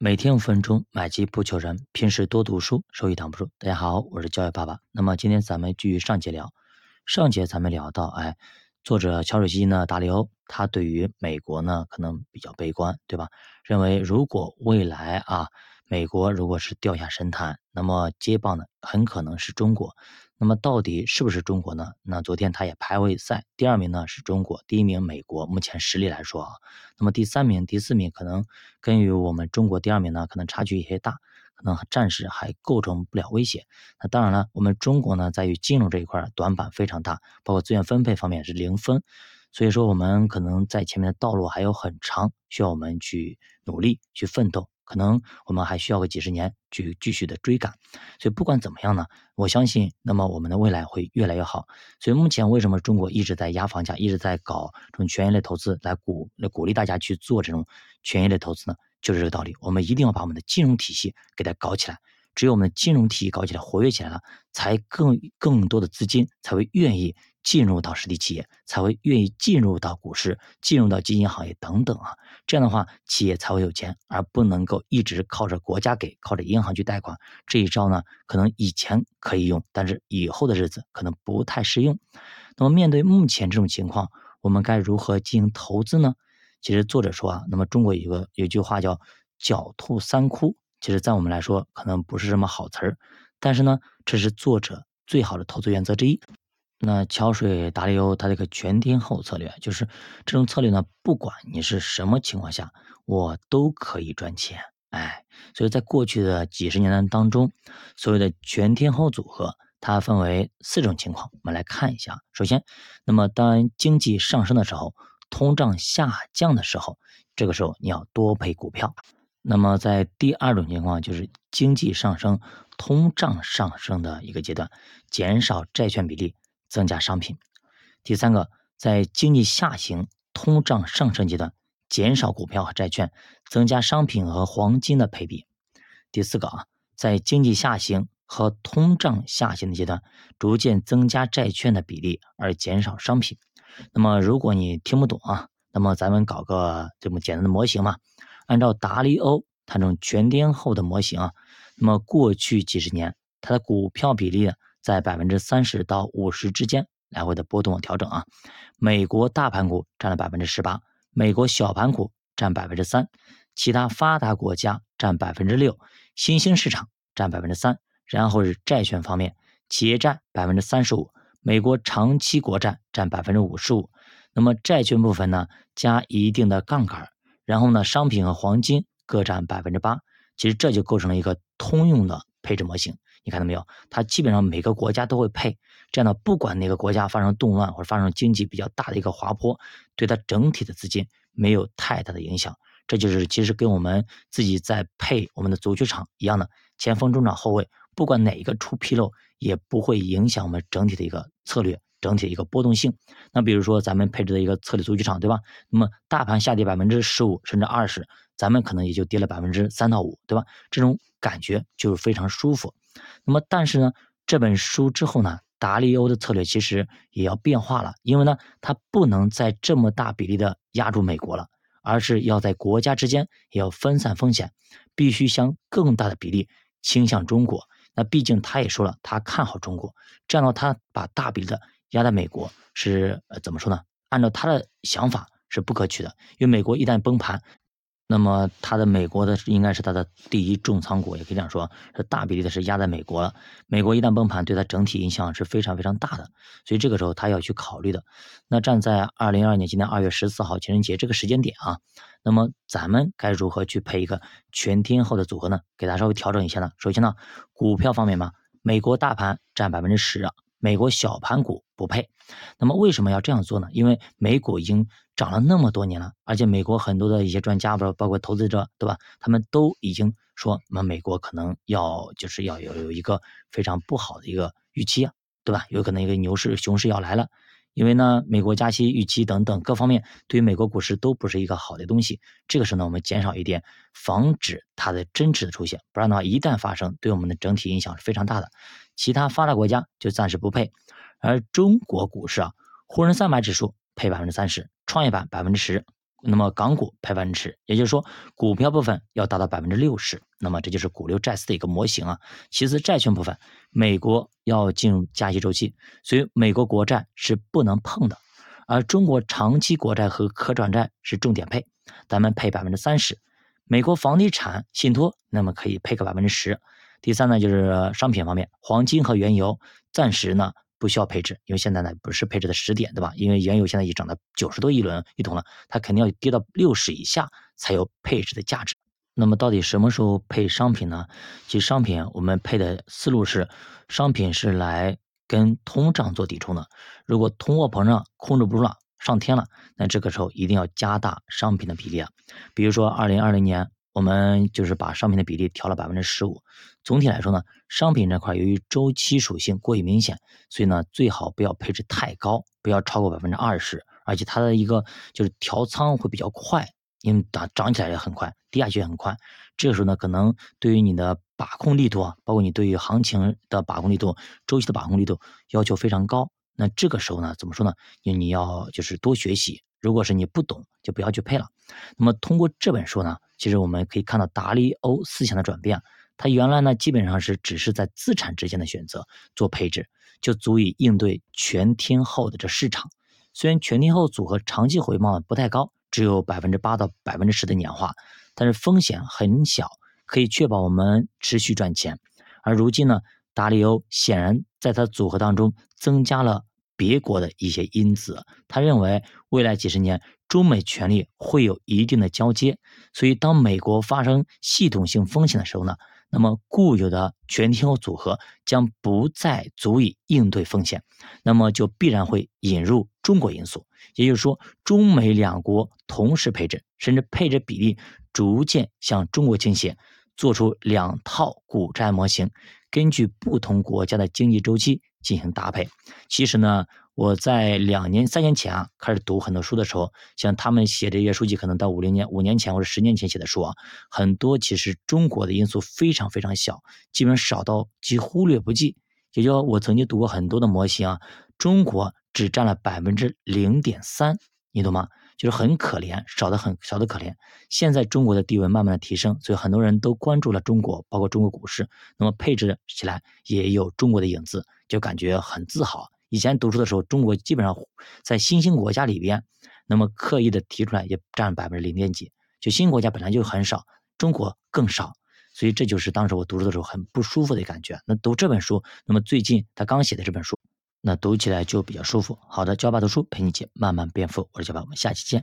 每天五分钟，买鸡不求人。平时多读书，收益挡不住。大家好，我是教育爸爸。那么今天咱们继续上节聊。上节咱们聊到，哎，作者乔水西呢，达利欧，他对于美国呢可能比较悲观，对吧？认为如果未来啊，美国如果是掉下神坛，那么接棒呢很可能是中国。那么到底是不是中国呢？那昨天他也排位赛，第二名呢是中国，第一名美国。目前实力来说啊，那么第三名、第四名可能跟于我们中国第二名呢，可能差距有些大，可能暂时还构成不了威胁。那当然了，我们中国呢在于金融这一块短板非常大，包括资源分配方面是零分，所以说我们可能在前面的道路还有很长，需要我们去努力去奋斗。可能我们还需要个几十年去继续的追赶，所以不管怎么样呢，我相信，那么我们的未来会越来越好。所以目前为什么中国一直在压房价，一直在搞这种权益类投资，来鼓来鼓励大家去做这种权益类投资呢？就是这个道理。我们一定要把我们的金融体系给它搞起来。只有我们的金融体系搞起来、活跃起来了，才更更多的资金才会愿意进入到实体企业，才会愿意进入到股市、进入到基金行业等等啊。这样的话，企业才会有钱，而不能够一直靠着国家给、靠着银行去贷款。这一招呢，可能以前可以用，但是以后的日子可能不太适用。那么面对目前这种情况，我们该如何进行投资呢？其实作者说啊，那么中国有个有句话叫“狡兔三窟”。其实，在我们来说，可能不是什么好词儿，但是呢，这是作者最好的投资原则之一。那桥水达利欧他这个全天候策略，就是这种策略呢，不管你是什么情况下，我都可以赚钱。哎，所以在过去的几十年当中，所谓的全天候组合，它分为四种情况，我们来看一下。首先，那么当经济上升的时候，通胀下降的时候，这个时候你要多配股票。那么，在第二种情况，就是经济上升、通胀上升的一个阶段，减少债券比例，增加商品。第三个，在经济下行、通胀上升阶段，减少股票和债券，增加商品和黄金的配比。第四个啊，在经济下行和通胀下行的阶段，逐渐增加债券的比例，而减少商品。那么，如果你听不懂啊，那么咱们搞个这么简单的模型嘛。按照达利欧他这种全天候的模型啊，那么过去几十年，它的股票比例呢在百分之三十到五十之间来回的波动调整啊。美国大盘股占了百分之十八，美国小盘股占百分之三，其他发达国家占百分之六，新兴市场占百分之三，然后是债券方面，企业债百分之三十五，美国长期国债占百分之五十五，那么债券部分呢加一定的杠杆。然后呢，商品和黄金各占百分之八，其实这就构成了一个通用的配置模型。你看到没有？它基本上每个国家都会配，这样呢不管哪个国家发生动乱或者发生经济比较大的一个滑坡，对它整体的资金没有太大的影响。这就是其实跟我们自己在配我们的足球场一样的，前锋、中场、后卫，不管哪一个出纰漏，也不会影响我们整体的一个策略。整体的一个波动性，那比如说咱们配置的一个策略足球场，对吧？那么大盘下跌百分之十五甚至二十，咱们可能也就跌了百分之三到五，对吧？这种感觉就是非常舒服。那么但是呢，这本书之后呢，达利欧的策略其实也要变化了，因为呢，它不能再这么大比例的压住美国了，而是要在国家之间也要分散风险，必须向更大的比例倾向中国。那毕竟他也说了，他看好中国，这样的话，他把大比例的。压在美国是呃怎么说呢？按照他的想法是不可取的，因为美国一旦崩盘，那么它的美国的应该是它的第一重仓股，也可以这样说，是大比例的是压在美国了。美国一旦崩盘，对它整体影响是非常非常大的，所以这个时候他要去考虑的。那站在二零二二年今年二月十四号情人节这个时间点啊，那么咱们该如何去配一个全天候的组合呢？给大家稍微调整一下呢？首先呢，股票方面嘛，美国大盘占百分之十。美国小盘股不配，那么为什么要这样做呢？因为美股已经涨了那么多年了，而且美国很多的一些专家，包包括投资者，对吧？他们都已经说，那么美国可能要就是要有有一个非常不好的一个预期啊，对吧？有可能一个牛市、熊市要来了，因为呢，美国加息预期等等各方面对于美国股市都不是一个好的东西。这个时候呢，我们减少一点，防止它的真值的出现，不然的话，一旦发生，对我们的整体影响是非常大的。其他发达国家就暂时不配，而中国股市啊，沪深三百指数配百分之三十，创业板百分之十，那么港股配百分之十，也就是说股票部分要达到百分之六十。那么这就是股六债四的一个模型啊。其次，债券部分，美国要进入加息周期，所以美国国债是不能碰的，而中国长期国债和可转债是重点配，咱们配百分之三十。美国房地产信托，那么可以配个百分之十。第三呢，就是商品方面，黄金和原油暂时呢。不需要配置，因为现在呢不是配置的时点，对吧？因为原油现在已涨到九十多一轮一桶了，它肯定要跌到六十以下才有配置的价值。那么到底什么时候配商品呢？其实商品我们配的思路是，商品是来跟通胀做抵冲的。如果通货膨胀控制不住了，上天了，那这个时候一定要加大商品的比例啊。比如说二零二零年。我们就是把商品的比例调了百分之十五。总体来说呢，商品这块由于周期属性过于明显，所以呢最好不要配置太高，不要超过百分之二十。而且它的一个就是调仓会比较快，因为涨涨起来也很快，跌下去也很快。这个时候呢，可能对于你的把控力度啊，包括你对于行情的把控力度、周期的把控力度要求非常高。那这个时候呢，怎么说呢？因为你要就是多学习。如果是你不懂，就不要去配了。那么通过这本书呢，其实我们可以看到达利欧思想的转变。他原来呢，基本上是只是在资产之间的选择做配置，就足以应对全天候的这市场。虽然全天候组合长期回报不太高，只有百分之八到百分之十的年化，但是风险很小，可以确保我们持续赚钱。而如今呢，达利欧显然在他组合当中增加了。别国的一些因子，他认为未来几十年中美权力会有一定的交接，所以当美国发生系统性风险的时候呢，那么固有的全天候组合将不再足以应对风险，那么就必然会引入中国因素，也就是说，中美两国同时配置，甚至配置比例逐渐向中国倾斜，做出两套股债模型，根据不同国家的经济周期。进行搭配。其实呢，我在两年、三年前啊，开始读很多书的时候，像他们写这些书籍，可能到五零年、五年前或者十年前写的书啊，很多其实中国的因素非常非常小，基本上少到几乎忽略不计。也就我曾经读过很多的模型啊，中国只占了百分之零点三，你懂吗？就是很可怜，少的很，少的可怜。现在中国的地位慢慢的提升，所以很多人都关注了中国，包括中国股市，那么配置起来也有中国的影子。就感觉很自豪。以前读书的时候，中国基本上在新兴国家里边，那么刻意的提出来也占百分之零点几。就新国家本来就很少，中国更少，所以这就是当时我读书的时候很不舒服的感觉。那读这本书，那么最近他刚写的这本书，那读起来就比较舒服。好的，教爸读书陪你一起慢慢变富，我是教爸，我们下期见。